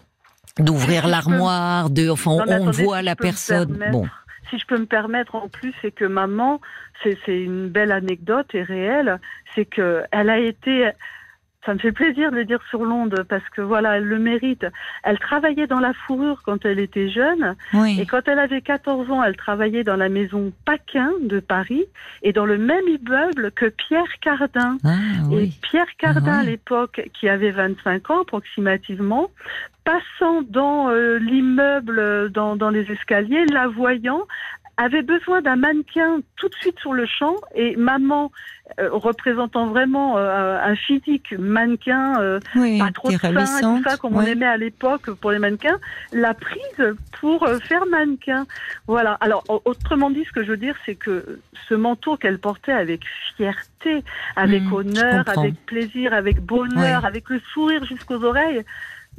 d'ouvrir l'armoire, de, enfin, on, voit la personne. Bon. Si je peux me permettre en plus, c'est que maman, c'est une belle anecdote et réelle, c'est que elle a été ça me fait plaisir de le dire sur l'onde parce que voilà, elle le mérite. Elle travaillait dans la fourrure quand elle était jeune. Et quand elle avait 14 ans, elle travaillait dans la maison Paquin de Paris et dans le même immeuble que Pierre Cardin. Ah, et Pierre Cardin, ah, à l'époque, qui avait 25 ans approximativement, passant dans euh, l'immeuble, dans, dans les escaliers, la voyant, avait besoin d'un mannequin tout de suite sur le champ et maman euh, représentant vraiment euh, un physique mannequin euh, pas trop fin tout ça comme on aimait à l'époque pour les mannequins l'a prise pour faire mannequin. Voilà. Alors autrement dit ce que je veux dire c'est que ce manteau qu'elle portait avec fierté avec mmh, honneur avec plaisir avec bonheur avec le sourire jusqu'aux oreilles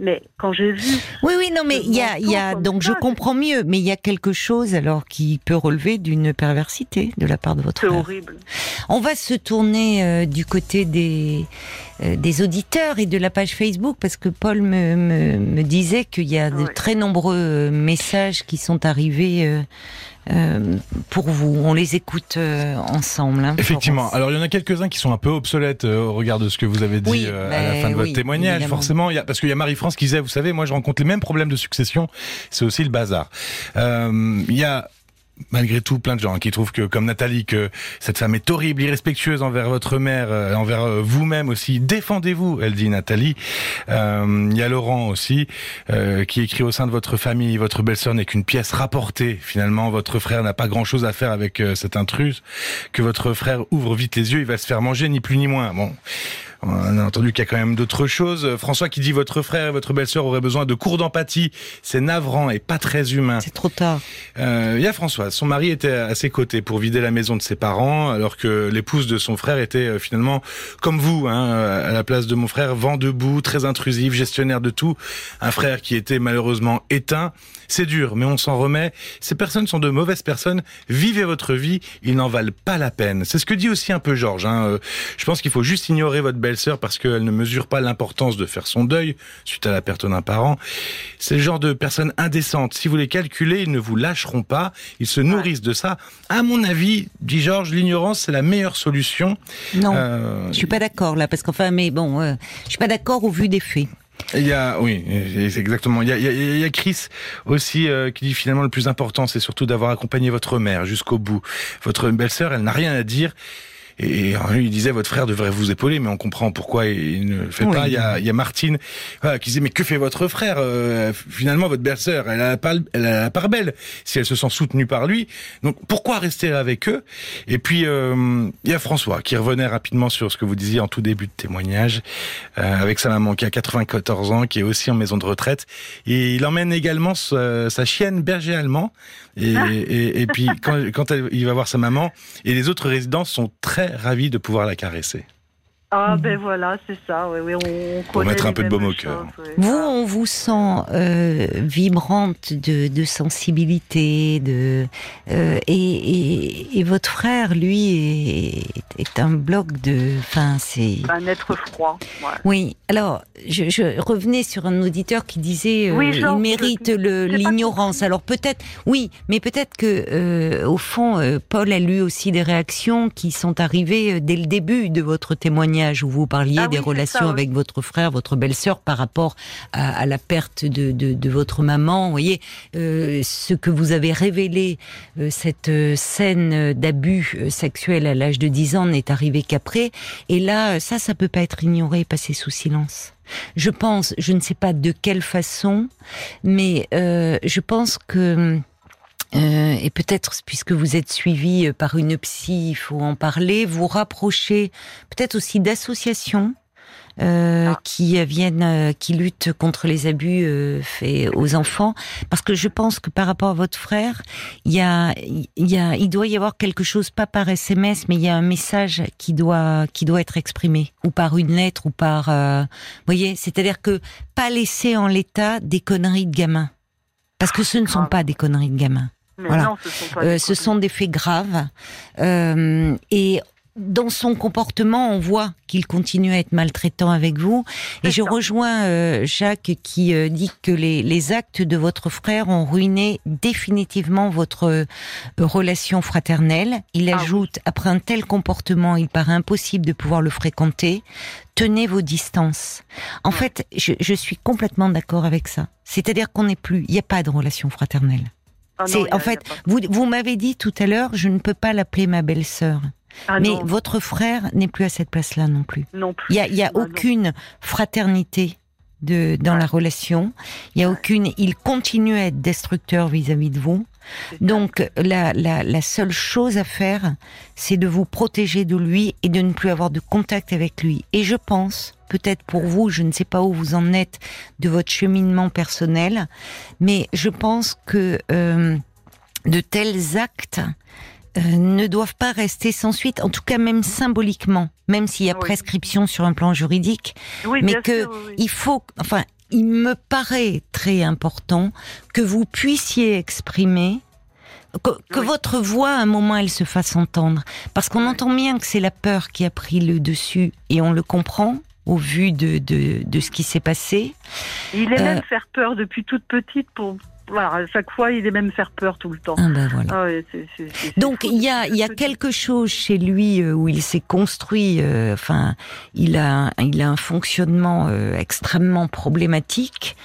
mais quand j'ai vu. Oui, oui, non, mais il y a, y a donc je comprends mieux, mais il y a quelque chose alors qui peut relever d'une perversité de la part de votre. C'est horrible. On va se tourner euh, du côté des des auditeurs et de la page Facebook parce que Paul me, me, me disait qu'il y a de très nombreux euh, messages qui sont arrivés. Euh, pour vous. On les écoute euh, ensemble. Hein, Effectivement. Alors il y en a quelques-uns qui sont un peu obsolètes euh, au regard de ce que vous avez dit à la fin de votre témoignage. Forcément, il y a, parce qu'il y a Marie-France qui disait, vous savez, moi je rencontre les mêmes problèmes de succession. C'est aussi le bazar. Il y a malgré tout plein de gens qui trouvent que, comme Nathalie, que cette femme est horrible, irrespectueuse envers votre mère, euh, envers euh, vous-même aussi. Défendez-vous, elle dit Nathalie. Euh, il y a Laurent aussi qui écrit au sein de votre famille, votre belle-sœur n'est qu'une pièce rapportée. Finalement, votre frère n'a pas grand-chose à faire avec cette intruse. Que votre frère ouvre vite les yeux, il va se faire manger, ni plus ni moins. Bon. On a entendu qu'il y a quand même d'autres choses. François qui dit votre frère et votre belle-sœur auraient besoin de cours d'empathie. C'est navrant et pas très humain. C'est trop tard. Euh, il y a François. Son mari était à ses côtés pour vider la maison de ses parents, alors que l'épouse de son frère était euh, finalement comme vous, hein, à la place de mon frère, vent debout, très intrusif, gestionnaire de tout. Un frère qui était malheureusement éteint. C'est dur, mais on s'en remet. Ces personnes sont de mauvaises personnes. Vivez votre vie, ils n'en valent pas la peine. C'est ce que dit aussi un peu Georges. Hein. Euh, je pense qu'il faut juste ignorer votre belle belle-sœur parce qu'elle ne mesure pas l'importance de faire son deuil suite à la perte d'un parent. C'est le genre de personnes indécentes. Si vous les calculez, ils ne vous lâcheront pas. Ils se nourrissent de ça. À mon avis, dit Georges, l'ignorance, c'est la meilleure solution. Non, euh... je suis pas d'accord là, parce qu'enfin, mais bon, euh, je suis pas d'accord au vu des faits. Il y a, oui, exactement. Il y a, il y a, Chris aussi euh, qui dit finalement le plus important, c'est surtout d'avoir accompagné votre mère jusqu'au bout. Votre belle-sœur, elle n'a rien à dire. Et, lui, il disait, votre frère devrait vous épauler, mais on comprend pourquoi il ne le fait pas. Il y, a, il y a Martine qui disait, mais que fait votre frère euh, Finalement, votre belle-sœur, elle a, la elle a la part belle si elle se sent soutenue par lui. Donc, pourquoi rester avec eux? Et puis, euh, il y a François qui revenait rapidement sur ce que vous disiez en tout début de témoignage, euh, avec sa maman qui a 94 ans, qui est aussi en maison de retraite. Et il emmène également sa, sa chienne berger allemand. Et, et, et, puis, quand, quand il va voir sa maman, et les autres résidents sont très ravi de pouvoir la caresser. Ah ben voilà, c'est ça. Oui, oui, on Pour mettre un peu de baume au cœur. Vous, on vous sent euh, vibrante de, de, sensibilité, de euh, et, et, et, votre frère, lui, est, est un bloc de. Enfin, c'est un être froid. Ouais. Oui. Alors, je, je, revenais sur un auditeur qui disait euh, il mérite l'ignorance. Alors peut-être, oui, mais peut-être que euh, au fond, euh, Paul a lu aussi des réactions qui sont arrivées dès le début de votre témoignage témoignage où vous parliez Ah des oui, relations ça, oui. avec votre frère, votre belle-sœur par rapport à, à la perte de, de, de votre maman. Vous voyez, euh, ce que vous avez révélé, euh, cette euh, scène d'abus sexuel à l'âge de 10 ans n'est arrivée qu'après. Et là, ça, ça peut pas être ignoré, passé sous silence. Je pense, je ne sais pas de quelle façon, mais euh, je pense que euh, et peut-être puisque vous êtes suivi euh, par une psy, il faut en parler, vous rapprocher peut-être aussi d'associations euh, qui viennent, euh, qui luttent contre les abus euh, faits aux enfants, parce que je pense que par rapport à votre frère, il y a, il y a, il doit y avoir quelque chose, pas par SMS, mais il y a un message qui doit, qui doit être exprimé, ou par une lettre, ou par, euh, voyez, c'est-à-dire que pas laisser en l'état des conneries de gamins, parce que ce ne sont Ah. pas des conneries de gamins. Mais Voilà. non, ce sont pas Euh, des ce conneries. sont des faits graves. Euh, et dans son comportement, on voit qu'il continue à être maltraitant avec vous. Et je rejoins euh, Jacques qui euh, dit que les, les actes de votre frère ont ruiné définitivement votre euh, relation fraternelle. Il Ah ajoute, après un tel comportement, il paraît impossible de pouvoir le fréquenter. Tenez vos distances. En fait, je, je suis complètement d'accord avec ça. C'est-à-dire qu'on n'est plus, il n'y a pas de relation fraternelle. Ah non, en fait, vous, vous m'avez dit tout à l'heure, je ne peux pas l'appeler ma belle-sœur. Ah mais non, votre frère n'est plus à cette place-là non plus. non plus. Il y a, y a Ah non. aucune fraternité de dans la relation. Il y a aucune. Il continue à être destructeur vis-à-vis de vous. Donc la, la, la seule chose à faire, c'est de vous protéger de lui et de ne plus avoir de contact avec lui. Et je pense, peut-être pour vous, je ne sais pas où vous en êtes de votre cheminement personnel, mais je pense que euh, de tels actes euh, ne doivent pas rester sans suite, en tout cas même symboliquement, même s'il y a Oui. prescription sur un plan juridique, Oui, mais que sûr, oui, oui. il faut, enfin, il me paraît très important que vous puissiez exprimer que, que Oui. votre voix, à un moment, elle se fasse entendre. Parce qu'on entend bien que c'est la peur qui a pris le dessus, et on le comprend au vu de, de, de ce qui s'est passé. Il est Euh, même faire peur depuis toute petite pour. Voilà, à chaque fois, il est même faire peur tout le temps. Ah ben voilà. Ah ouais, Donc il y a y a quelque chose chez lui euh, où il s'est construit. euh, Enfin, il a il a un fonctionnement euh, extrêmement problématique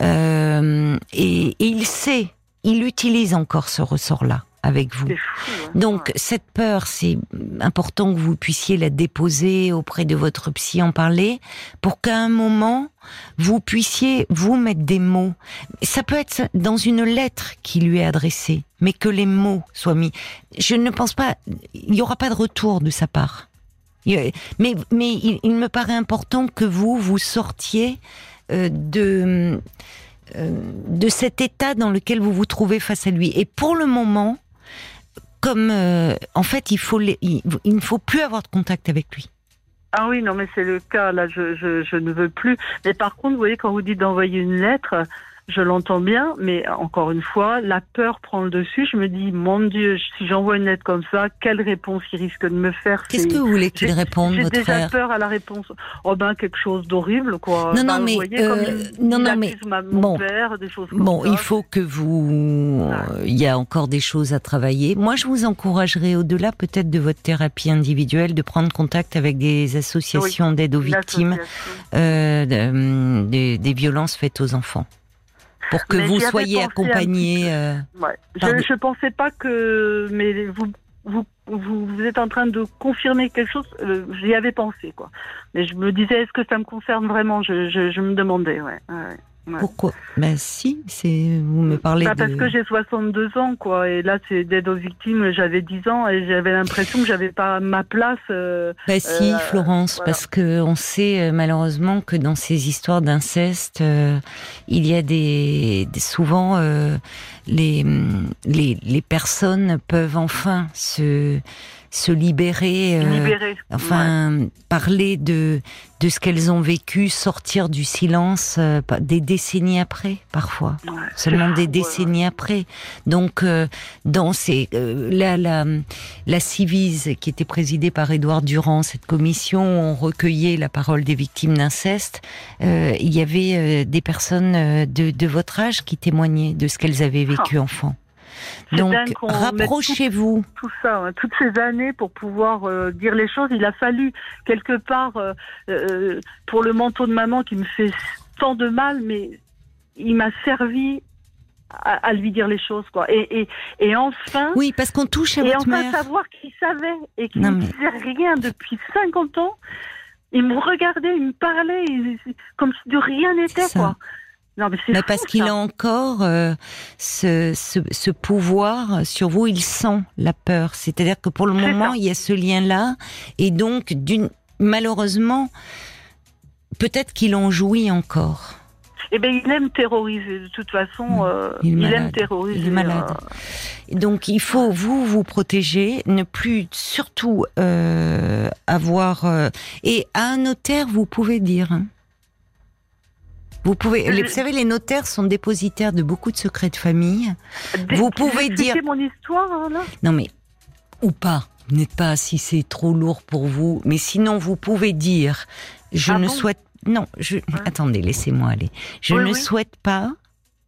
euh, et, et il sait, il utilise encore ce ressort-là avec vous. Fou. hein. Donc cette peur, c'est important que vous puissiez la déposer auprès de votre psy, en parler, pour qu'à un moment vous puissiez vous mettre des mots. Ça peut être dans une lettre qui lui est adressée, mais que les mots soient mis. Je ne pense pas, il n'y aura pas de retour de sa part. Mais mais il, il me paraît important que vous vous sortiez euh, de euh, de cet état dans lequel vous vous trouvez face à lui. Et pour le moment, comme euh, en fait, il faut il ne faut plus avoir de contact avec lui. Ah oui, non, mais c'est le cas. Là, je, je, je ne veux plus. Mais par contre, vous voyez, quand vous dites d'envoyer une lettre, je l'entends bien, mais encore une fois, la peur prend le dessus. Je me dis, mon Dieu, si j'envoie une lettre comme ça, quelle réponse il risque de me faire? Qu'est-ce que vous voulez qu'il j'ai- réponde, J'ai votre déjà frère? peur à la réponse. Oh ben, quelque chose d'horrible, quoi. Non, non, Ben, mais, voyez, euh, il- non, non, mais, accuse ma- mon bon. père, des choses comme Bon, ça. il faut que vous. euh, Il y a encore des choses à travailler. Moi, je vous encouragerais, au-delà peut-être de votre thérapie individuelle, de prendre contact avec des associations d'aide aux victimes euh, hum, des, des violences faites aux enfants, pour que Mais vous soyez peu. euh, Ouais. Je, je pensais pas que, mais vous, vous, vous, vous êtes en train de confirmer quelque chose. euh, J'y avais pensé, quoi. Mais je me disais, est-ce que ça me concerne vraiment? Je, je, je me demandais, ouais. ouais, ouais. Pourquoi? Ben si, c'est vous me parlez Bah, de. Parce que j'ai 62 ans, quoi. Et là, c'est d'aide aux victimes, j'avais 10 ans et j'avais l'impression que j'avais pas ma place. euh, Bah si, Euh, Florence, voilà. parce que on sait euh, malheureusement que dans ces histoires d'inceste, euh, il y a des, des- souvent les, les les personnes peuvent enfin se se libérer. euh. Enfin, parler de de ce qu'elles ont vécu, sortir du silence euh, des décennies après, parfois Ouais. Seulement des ouais. décennies après. Donc, euh, dans ces, euh, la, la, la Civise, qui était présidée par Édouard Durand, cette commission, on recueillait la parole des victimes d'inceste. Euh, il y avait euh, des personnes de, de votre âge qui témoignaient de ce qu'elles avaient vécu enfant. Donc, rapprochez-vous. Tout, ça, hein, toutes ces années pour pouvoir euh, dire les choses, il a fallu quelque part euh, euh, pour le manteau de maman qui me fait tant de mal, mais il m'a servi à, lui dire les choses, quoi. Et, et, et enfin. Oui, parce qu'on touche à et votre enfin savoir qu'il savait et qu'il ne disait rien depuis 50 ans. Il me regardait, il me parlait, comme si de rien n'était, quoi. Non, mais, parce qu'il a encore euh, ce, ce, ce, pouvoir sur vous, il sent la peur. C'est-à-dire que pour le moment, il y a ce lien-là, et donc, d'une malheureusement, peut-être qu'il en jouit encore. Eh bien, il aime terroriser. De toute façon, euh, il, aime terroriser. Il est malade. Euh. Donc, il faut vous vous protéger, ne plus surtout avoir. et à un notaire, vous pouvez dire. Hein. Vous pouvez, vous savez, les notaires sont dépositaires de beaucoup de secrets de famille. vous pouvez dire. mon histoire hein, là. Non mais ou pas. N'êtes pas si c'est trop lourd pour vous, mais sinon vous pouvez dire. Je ah ne souhaite. Non, je. Attendez, laissez-moi aller. Je ne souhaite pas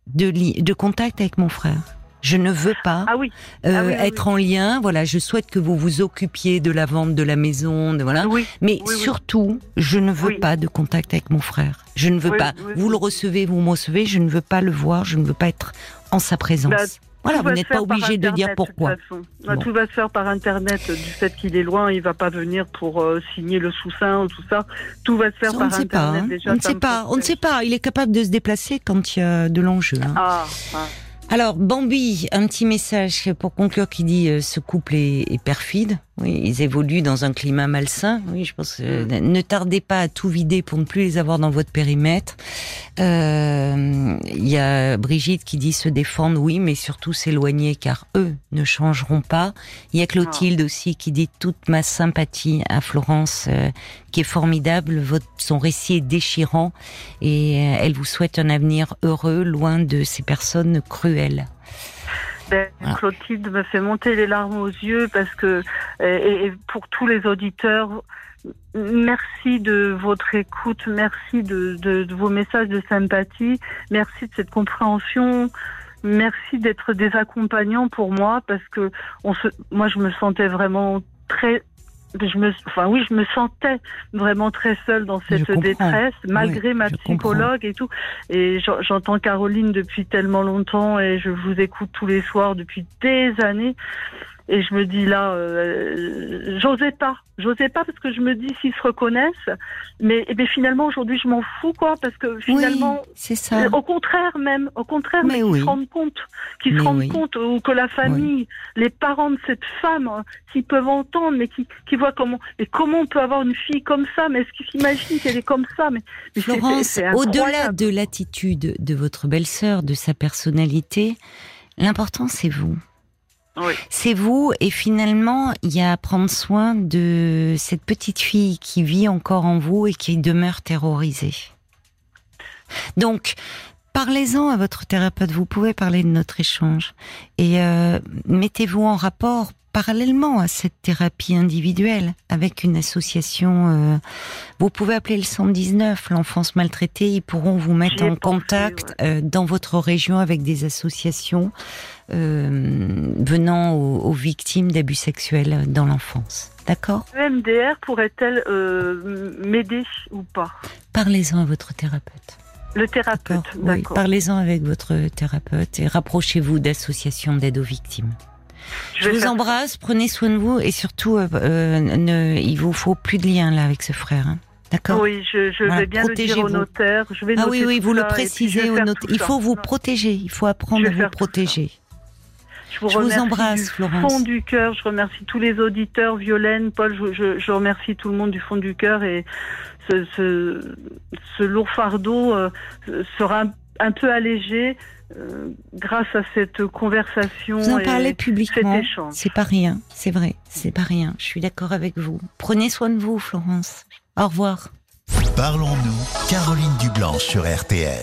de, de contact avec mon frère. Je ne veux pas ah euh, ah être en lien. Voilà, je souhaite que vous vous occupiez de la vente de la maison, de, voilà. Mais surtout, je ne veux pas de contact avec mon frère. Je ne veux pas. Vous le recevez, vous me recevez. Je ne veux pas le voir. Je ne veux pas être en sa présence. Bah, voilà, vous n'êtes pas obligé de dire pourquoi. Bah, tout va se faire par Internet du fait qu'il est loin, il va pas venir pour euh, signer le sous-sein ou tout ça. Tout va se faire par Internet. Pas, hein. on ne sait pas. On ne sait pas. Il est capable de se déplacer quand il y a de l'enjeu. Hein. Ah, ah. Alors, Bambi, un petit message pour conclure qui dit euh, ce couple est perfide. Oui, ils évoluent dans un climat malsain. Oui, je pense. Euh, ne tardez pas à tout vider pour ne plus les avoir dans votre périmètre. Euh, il y a Brigitte qui dit se défendre, oui, mais surtout s'éloigner car eux ne changeront pas. Il y a Clotilde aussi qui dit toute ma sympathie à Florence, euh, qui est formidable. Votre, son récit est déchirant et elle vous souhaite un avenir heureux, loin de ces personnes cruelles. Ben, Clotilde me fait monter les larmes aux yeux parce que, et, pour tous les auditeurs, merci de votre écoute, merci de, de, vos messages de sympathie, merci de cette compréhension, merci d'être des accompagnants pour moi parce que on se, moi je me sentais vraiment très je me, enfin oui, je me sentais vraiment très seule dans cette détresse, malgré ma psychologue et tout. Et j'entends Caroline depuis tellement longtemps et je vous écoute tous les soirs depuis des années. Et je me dis là, euh, j'osais pas, j'osais pas parce que je me dis s'ils se reconnaissent, mais, mais finalement aujourd'hui je m'en fous quoi, parce que finalement, c'est ça. Au contraire même, au contraire, mais, qu'ils se rendent compte, qu'ils se rendent compte, ou que la famille, les parents de cette femme, hein, s'ils peuvent entendre, mais qui, qui voient comment, mais comment on peut avoir une fille comme ça, mais est-ce qu'ils s'imaginent qu'elle est comme ça, mais, mais Florence, au-delà de l'attitude de votre belle-sœur, de sa personnalité, l'important c'est vous. C'est vous, et finalement, il y a à prendre soin de cette petite fille qui vit encore en vous et qui demeure terrorisée. Donc, parlez-en à votre thérapeute. Vous pouvez parler de notre échange et euh, mettez-vous en rapport parallèlement à cette thérapie individuelle avec une association. Euh, vous pouvez appeler le 119, l'enfance maltraitée. Ils pourront vous mettre en contact euh, dans votre région avec des associations euh, venant aux, victimes d'abus sexuels dans l'enfance. D'accord? MDR pourrait-elle m'aider ou pas? Parlez-en à votre thérapeute. Le thérapeute, d'accord. parlez-en avec votre thérapeute et rapprochez-vous d'associations d'aide aux victimes. Je, vous embrasse, prenez soin de vous et surtout, euh, euh, ne, il vous faut plus de lien là avec ce frère. Hein. D'accord? Oui, je, vais bien le dire au notaire. Je vais ah oui, oui, vous le précisez au notaire. Il faut vous protéger, il faut apprendre à vous protéger. Je vous, embrasse, du Florence. fond du cœur. Je remercie tous les auditeurs, Violaine, Paul. Je, remercie tout le monde du fond du cœur et ce, ce, lourd fardeau euh, sera un peu allégé euh, grâce à cette conversation. Vous en parlez publiquement. C'est pas rien, c'est vrai, c'est pas rien. Je suis d'accord avec vous. Prenez soin de vous, Florence. Au revoir. Parlons-nous, Caroline Dublanche sur RTL.